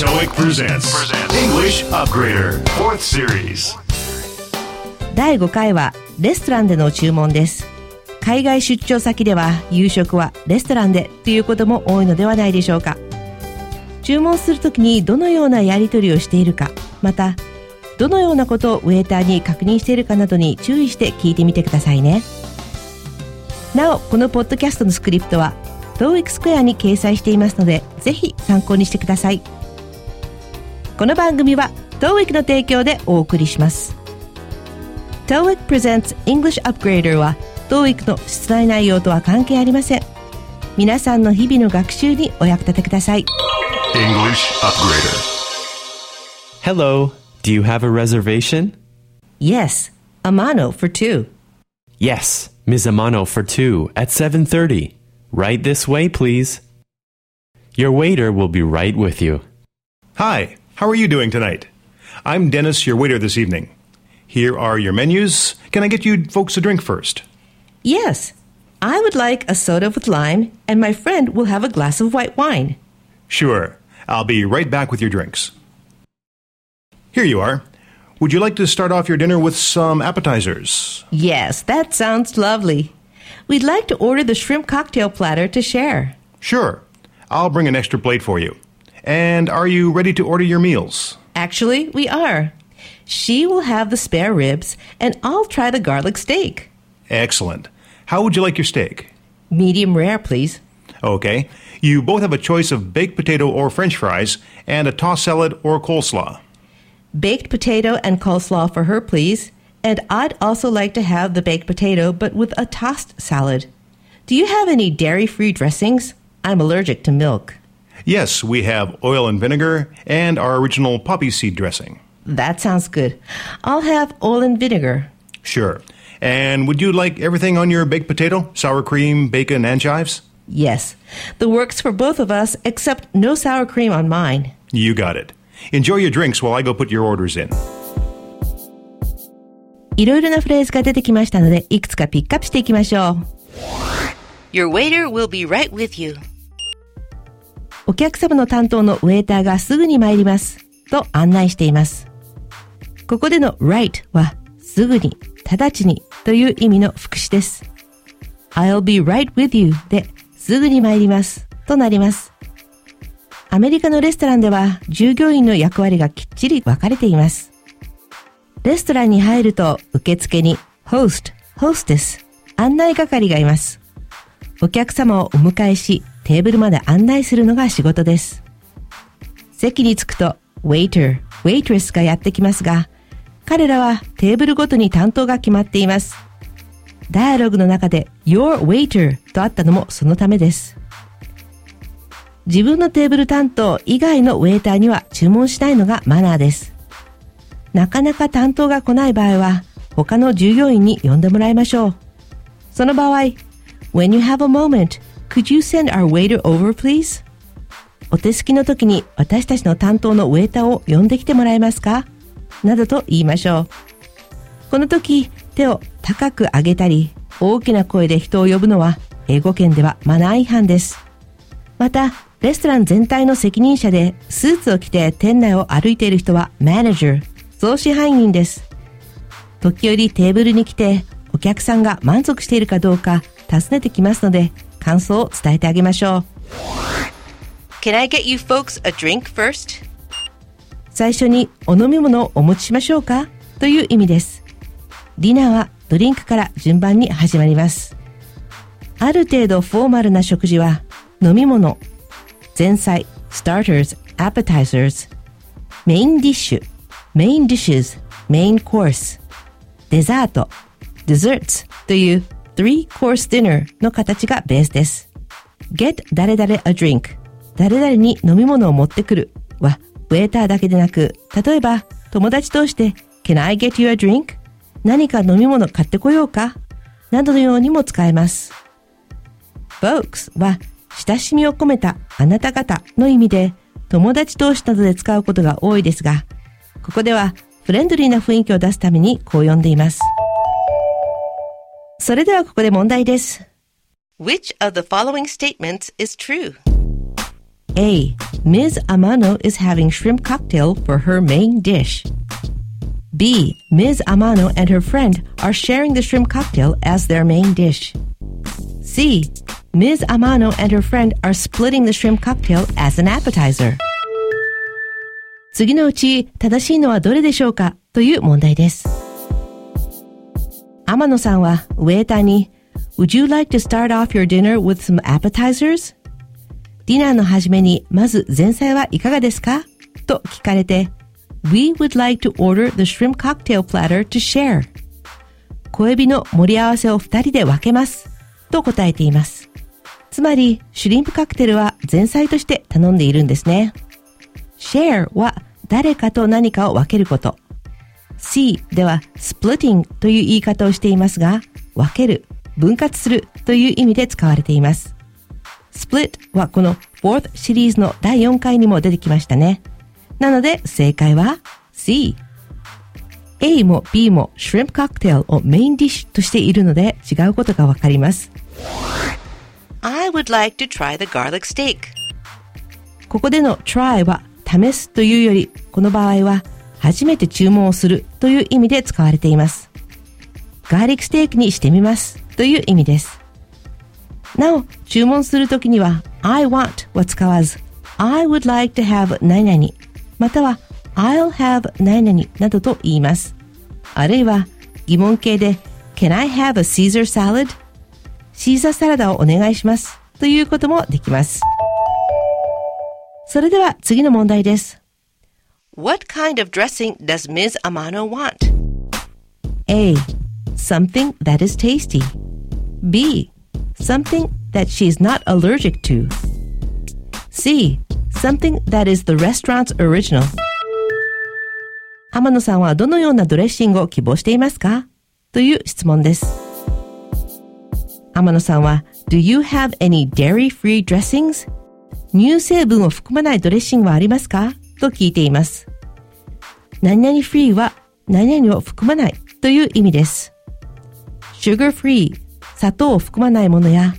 TOEIC presents English Upgrader 4th Series 第5回はレストランでの注文です。海外出張先では夕食はレストランでということも多いのではないでしょうか。注文するときにどのようなやり取りをしているか、またどのようなことをウェイターに確認しているかなどに注意して聞いてみてくださいね。なお、このポッドキャストのスクリプトは TOEIC スクエアに掲載していますので、ぜひ参考にしてください。この番組は TOEIC の提供でお送りします。TOEIC presents English Upgrader は TOEIC の出題内容とは関係ありません。皆さんの日々の学習にお役立てください。 English Upgrader Hello, do you have a reservation? Yes, Amano for two. Yes, Ms. Amano for two at 7:30. Right this way, please. Your waiter will be right with you. Hi, how are you doing tonight? I'm Dennis, your waiter this evening. Here are your menus. Can I get you folks a drink first? Yes, I would like a soda with lime, and my friend will have a glass of white wine. Sure. I'll be right back with your drinks. Here you are. Would you like to start off your dinner with some appetizers? Yes, that sounds lovely. We'd like to order the shrimp cocktail platter to share. Sure. I'll bring an extra plate for you. And are you ready to order your meals? Actually, we are. She will have the spare ribs, and I'll try the garlic steak. Excellent. How would you like your steak? Medium rare, please. Okay. You both have a choice of baked potato or french fries and a tossed salad or coleslaw. Baked potato and coleslaw for her, please. And I'd also like to have the baked potato, but with a tossed salad. Do you have any dairy free dressings? I'm allergic to milk. Yes, we have oil and vinegar and our original poppy seed dressing. That sounds good. I'll have oil and vinegar. Sure. And would you like everything on your baked potato? Sour cream, bacon, and chives? Yes, the works for both of us, except no sour cream on mine. You got it. Enjoy your drinks while I go put your orders in. いろいろなフレーズが出てきましたので、いくつかピックアップしていきましょう。 Your waiter will be right with you. お客様の担当のウェイターがすぐに参ります。と案内しています。ここでの right は、すぐに、直ちにという意味の副詞です。I'll be right with you で、すぐに参ります。となります。アメリカのレストランでは、従業員の役割がきっちり分かれています。レストランに入ると、受付に、host、hostess、案内係がいます。お客様をお迎えし、テーブルまで案内するのが仕事です。席に着くと、waiter、waitress がやってきますが、彼らはテーブルごとに担当が決まっています。ダイアログの中で your waiter とあったのもそのためです。自分のテーブル担当以外のウェイターには注文しないのがマナーです。なかなか担当が来ない場合は、他の従業員に呼んでもらいましょう。その場合、When you have a moment, could you send our waiter over, please? お手すきの時に私たちの担当のウェイターを呼んできてもらえますか？などと言いましょう。この時、手を高く上げたり、大きな声で人を呼ぶのは、英語圏ではマナー違反です。また、レストラン全体の責任者で、スーツを着て店内を歩いている人は、マネージャー、総支配人です。時折テーブルに来て、お客さんが満足しているかどうか尋ねてきますので、感想を伝えてあげましょう。Can I get you folks a drink first? 最初にお飲み物をお持ちしましょうか？という意味です。ディナーはドリンクから順番に始まります。ある程度フォーマルな食事は飲み物、前菜、starters、appetizers、メインディッシュ、メインディッシュズ、メインコース、デザート、desserts という3 course dinner の形がベースです。get 誰々 a drink 誰々に飲み物を持ってくるはウェーターだけでなく、例えば友達同士で Can I get you a drink? 何か飲み物買ってこようか？などのようにも使えます。folks は親しみを込めたあなた方の意味で友達同士などで使うことが多いですが、ここではフレンドリーな雰囲気を出すためにこう呼んでいます。それではここで問題です。 Which of the following statements is true? A. Ms. Amano is having shrimp cocktail for her main dish. B. Ms. Amano and her friend are sharing the shrimp cocktail as their main dish. C. Ms. Amano and her friend are splitting the shrimp cocktail as an appetizer. 次のうち正しいのはどれでしょうかという問題です。 天野さんはウェーターに Would you like to start off your dinner with some appetizers? ディナーの始めにまず前菜はいかがですかと聞かれて We would like to order the shrimp cocktail platter to share. 小エビの盛り合わせを二人で分けます。と答えています。つまり、シュリンプカクテルは前菜として頼んでいるんですね。share は誰かと何かを分けること。C では splitting という言い方をしていますが、分ける、分割するという意味で使われています。split はこの 4th シリーズの第4回にも出てきましたね。なので正解は C。A も B も shrimp cocktail をメインディッシュとしているので違うことがわかります。I would like to try the garlic steak. ここでの try は試すというより、この場合は初めて注文をするという意味で使われています。ガーリックステーキにしてみますという意味です。なお、注文するときには I want は使わず I would like to have 何々または I'll have 何々などと言います。あるいは疑問形で Can I have a Caesar salad? シーザーサラダをお願いしますということもできます。それでは次の問題です。What kind of dressing does Ms. Amano want? A. Something that is tasty. B. Something that she's not allergic to. C. Something that is the restaurant's original. 天野さんはどのようなドレッシングを希望していますかという質問です。天野さんは Do you have any dairy-free dressings? 乳成分を含まないドレッシングはありますか と聞いています。何々フリーは何々を含まないという意味です。sugar free 砂糖を含まないものや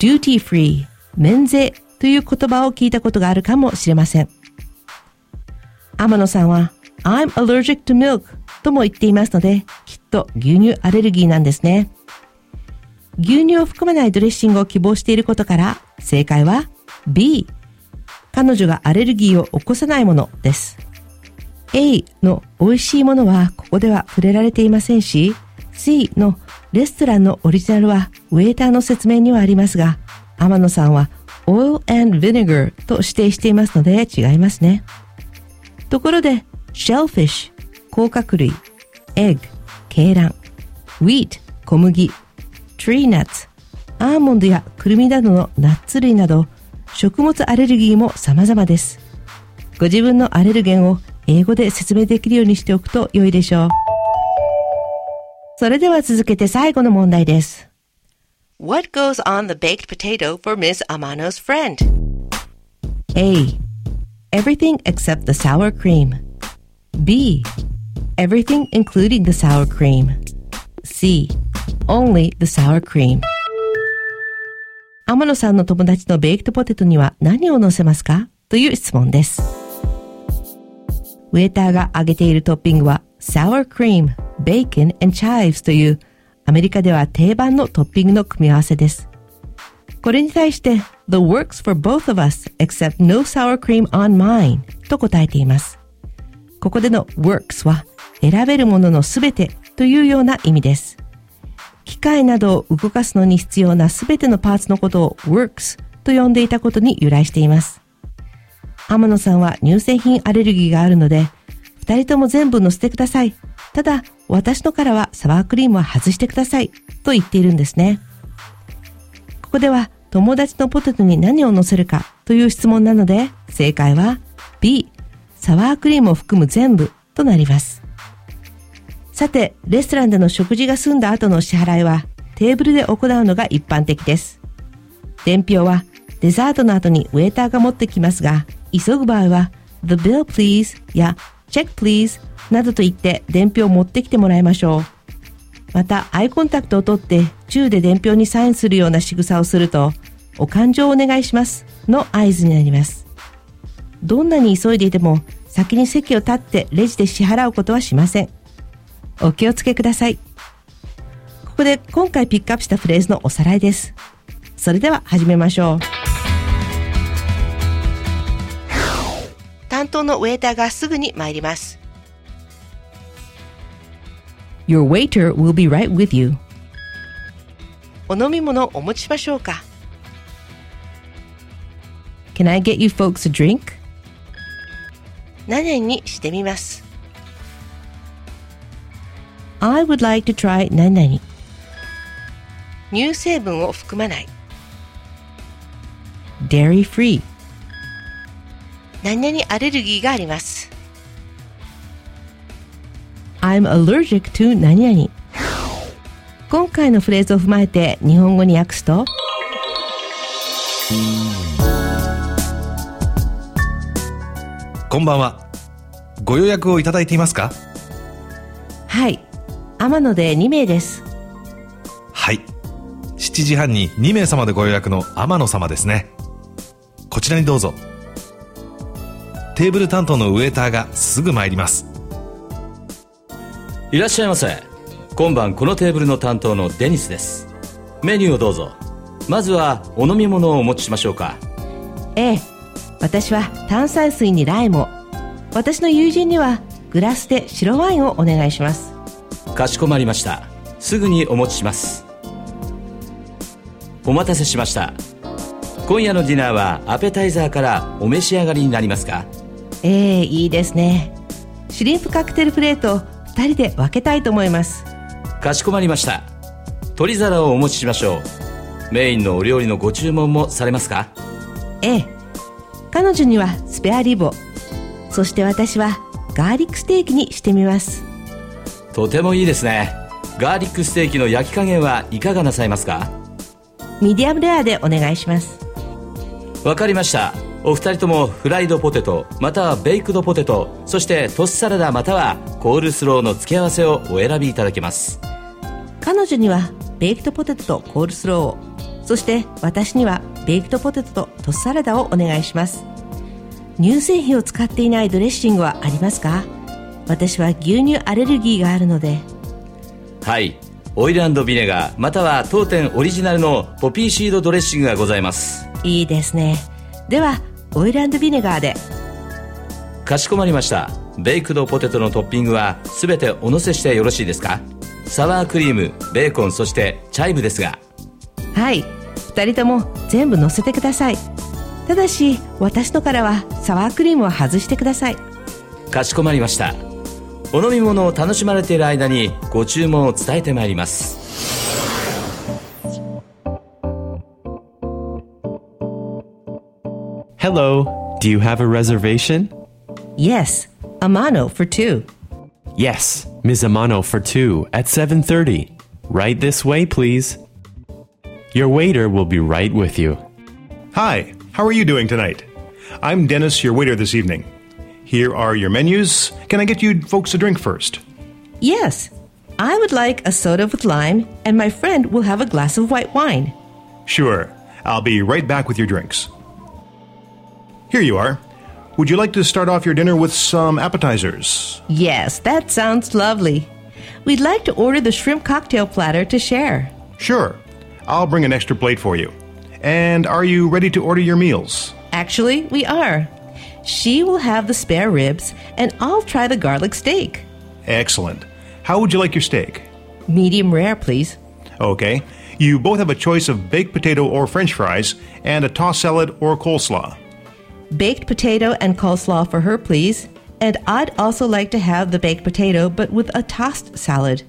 duty free 免税という言葉を聞いたことがあるかもしれません。天野さんは I'm allergic to milk とも言っていますので、きっと牛乳アレルギーなんですね。牛乳を含まないドレッシングを希望していることから、正解は B。彼女がアレルギーを起こさないものです。A の美味しいものはここでは触れられていませんし、C のレストランのオリジナルはウェーターの説明にはありますが、天野さんは oil and vinegar と指定していますので違いますね。ところで、shellfish、甲殻類、egg、鶏卵、wheat、小麦、tree nuts、アーモンドやくるみなどのナッツ類など、食物アレルギーも様々です。ご自分のアレルゲンを英語で説明できるようにしておくと良いでしょう。それでは続けて最後の問題です。What goes on the baked potato for Ms. Amano's friend? A. Everything except the sour cream. B. Everything including the sour cream. C. Only the sour cream. 天野さんの友達のベイクトポテトには何を乗せますか？という質問です。ウェーターが挙げているトッピングは sour cream, bacon and chives というアメリカでは定番のトッピングの組み合わせです。これに対して The works for both of us except no sour cream on mine と答えています。ここでの works は選べるもののすべてというような意味です。機械などを動かすのに必要なすべてのパーツのことを works と呼んでいたことに由来しています。天野さんは乳製品アレルギーがあるので、二人とも全部乗せてください。ただ、私のからはサワークリームは外してください。と言っているんですね。ここでは友達のポテトに何を乗せるかという質問なので、正解は B、サワークリームを含む全部となります。さて、レストランでの食事が済んだ後の支払いはテーブルで行うのが一般的です。伝票はデザートの後にウェーターが持ってきますが、急ぐ場合は The bill please や Check please などと言って伝票を持ってきてもらいましょう。また、アイコンタクトを取って、中で伝票にサインするような仕草をすると、お勘定をお願いしますの合図になります。どんなに急いでいても先に席を立ってレジで支払うことはしません。お気をつけください。ここで今回ピックアップしたフレーズのおさらいです。それでは始めましょう。担当のウェイターがすぐに参ります。Your waiter will be right with you. お飲み物お持ちしましょうか Can I get you folks a drink? 何々にしてみます。I would like to try 何々。乳成分を含まない。dairy free. 何々アレルギーがあります。I'm allergic to 何々。今回のフレーズを踏まえて日本語に訳すとこんばんは。ご予約をいただいていますか？はい。天野で2名です。はい。7時半に2名様でご予約の天野様ですね。こちらにどうぞ。テーブル担当のウェーターがすぐ参ります。いらっしゃいませ今晩このテーブルの担当のデニスですメニューをどうぞまずはお飲み物をお持ちしましょうかええ。私は炭酸水にライムを。私の友人にはグラスで白ワインをお願いします。かしこまりましたすぐにお持ちしますお待たせしました今夜のディナーはアペタイザーからお召し上がりになりますか？ええ、いいですね。シュリンプカクテルプレートを2人で分けたいと思います。かしこまりました取り皿をお持ちしましょうメインのお料理のご注文もされますか？ええ。彼女にはスペアリボ。そして私はガーリックステーキにしてみます。とてもいいですねガーリックステーキの焼き加減はいかがなさいますか？ミディアムレアでお願いします。わかりましたお二人ともフライドポテトまたはベイクドポテトそしてトスサラダまたはコールスローの付け合わせをお選びいただけます彼女にはベイクドポテトとコールスローを。そして私にはベイクドポテトとトスサラダをお願いします。乳製品を使っていないドレッシングはありますか？私は牛乳アレルギーがあるので。はいオイルビネガーまたは当店オリジナルのポピーシードドレッシングがございますいいですね。では、オイルビネガーで。かしこまりましたベイクドポテトのトッピングは全てお乗せしてよろしいですか？サワークリームベーコンそしてチャイブですがはい。二人とも全部乗せてください。ただし、私のからはサワークリームを外してください。かしこまりましたお飲み物を楽しまれている間にご注文を伝えてまいります Hello, do you have a reservation? Yes, Amano for two. Yes, Ms. Amano for two at 7:30. Right this way, please. Your waiter will be right with you. Hi, how are you doing tonight? I'm Dennis, your waiter this evening. Here are your menus. Can I get you folks a drink first? Yes, I would like a soda with lime, and my friend will have a glass of white wine. Sure. I'll be right back with your drinks. Here you are. Would you like to start off your dinner with some appetizers? Yes, that sounds lovely. We'd like to order the shrimp cocktail platter to share. Sure. I'll bring an extra plate for you. And are you ready to order your meals? Actually, we are. She will have the spare ribs, and I'll try the garlic steak. Excellent. How would you like your steak? Medium rare, please. Okay. You both have a choice of baked potato or french fries and a tossed salad or coleslaw. Baked potato and coleslaw for her, please. And I'd also like to have the baked potato, but with a tossed salad.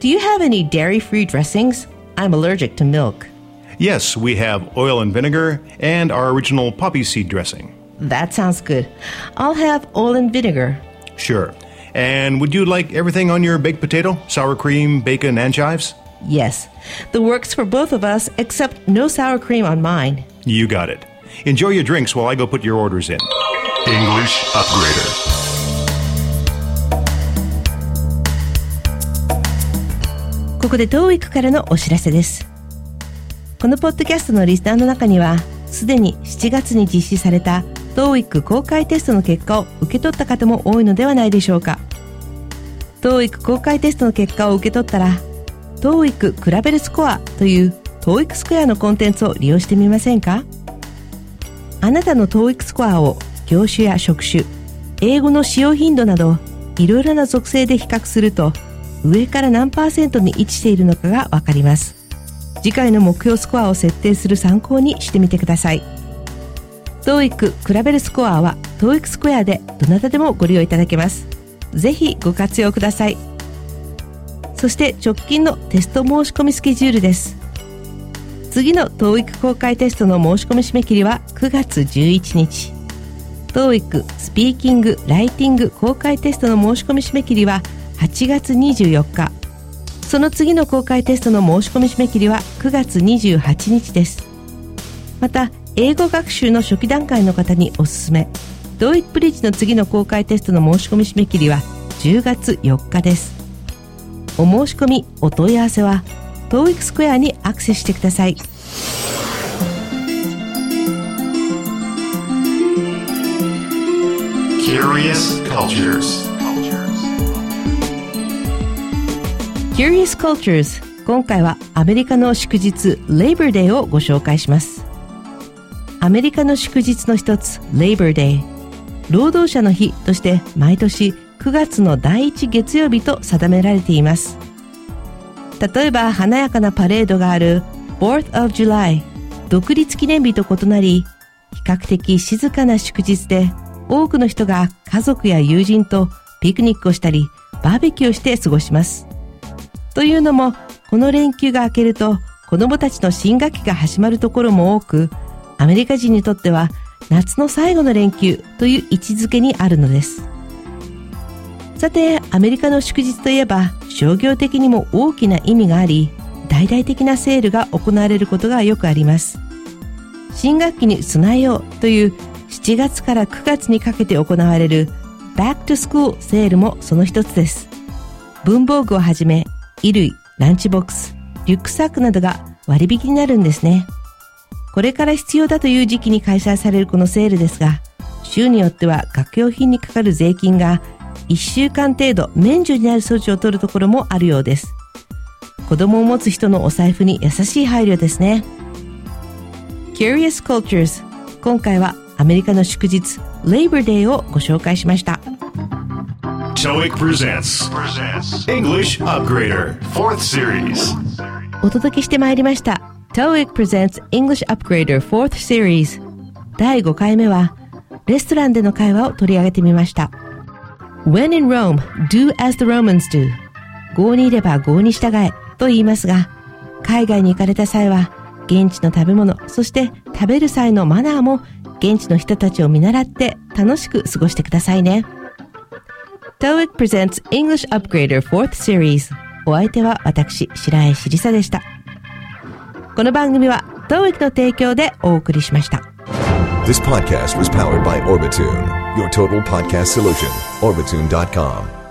Do you have any dairy free dressings? I'm allergic to milk. Yes, we have oil and vinegar and our original poppy seed dressing. That sounds good. I'll have oil and vinegar. Sure. And would you like everything on your baked potato? Sour cream, bacon, and chives? Yes, the works for both of us, except no sour cream on mine. You got it. Enjoy your drinks while I go put your orders in. English Upgrader. ここで TOEIC からのお知らせです。 このポッドキャストのリスナーの中には、すでに7月に実施された TOEIC 公開テストの結果を受け取った方も多いのではないでしょうか。TOEIC 公開テストの結果を受け取ったら、TOEIC 比べるスコアという TOEIC スクエアのコンテンツを利用してみませんか？あなたの TOEIC スコアを業種や職種、英語の使用頻度など、いろいろな属性で比較すると、上から何パーセントに位置しているのかがわかります。次回の目標スコアを設定する参考にしてみてください。TOEIC 比べるスコアは TOEIC スクエアでどなたでもご利用いただけます。ぜひご活用ください。そして直近のテスト申し込みスケジュールです。次の TOEIC 公開テストの申し込み締め切りは9月11日。TOEIC スピーキング・ライティング公開テストの申し込み締め切りは8月24日。その次の公開テストの申し込み締め切りは9月28日です。また、英語学習の初期段階の方におすすめ。TOEIC ブリッジの次の公開テストの申し込み締め切りは10月4日です。お申し込み、お問い合わせは TOEIC スクエアにアクセスしてください。Curious Cultures Curious Cultures 今回はアメリカの祝日 Labor Day をご紹介しますアメリカの祝日の一つ Labor Day 労働者の日として毎年9月の第1月曜日と定められています。例えば華やかなパレードがある 4th of July 独立記念日と異なり比較的静かな祝日で多くの人が家族や友人とピクニックをしたりバーベキューをして過ごします。というのも、この連休が明けると子供たちの新学期が始まるところも多く、アメリカ人にとっては夏の最後の連休という位置づけにあるのです。さて、アメリカの祝日といえば商業的にも大きな意味があり、大々的なセールが行われることがよくあります。新学期に備えようという7月から9月にかけて行われる Back to School セールもその一つです。文房具をはじめ衣類、ランチボックス、リュックサックなどが割引になるんですね。これから必要だという時期に開催されるこのセールですが、州によっては学用品にかかる税金が1週間程度免除になる措置を取るところもあるようです。子供を持つ人のお財布に優しい配慮ですね。Curious Cultures 今回はアメリカの祝日 Labor Day をご紹介しました。TOEIC presents English Upgrader 4th Series お届けしてまいりました TOEIC presents English Upgrader 4th Series 第5回目はレストランでの会話を取り上げてみました When in Rome, do as the Romans do 郷にいれば郷に従えと言いますが海外に行かれた際は現地の食べ物そして食べる際のマナーも現地の人たちを見習って楽しく過ごしてくださいね。TOEIC presents English Upgrader 4th Series お相手は私、白石りさでした。この番組は TOEIC の提供でお送りしました。This podcast was powered by Orbitune, your total podcast solution. Orbitune.com.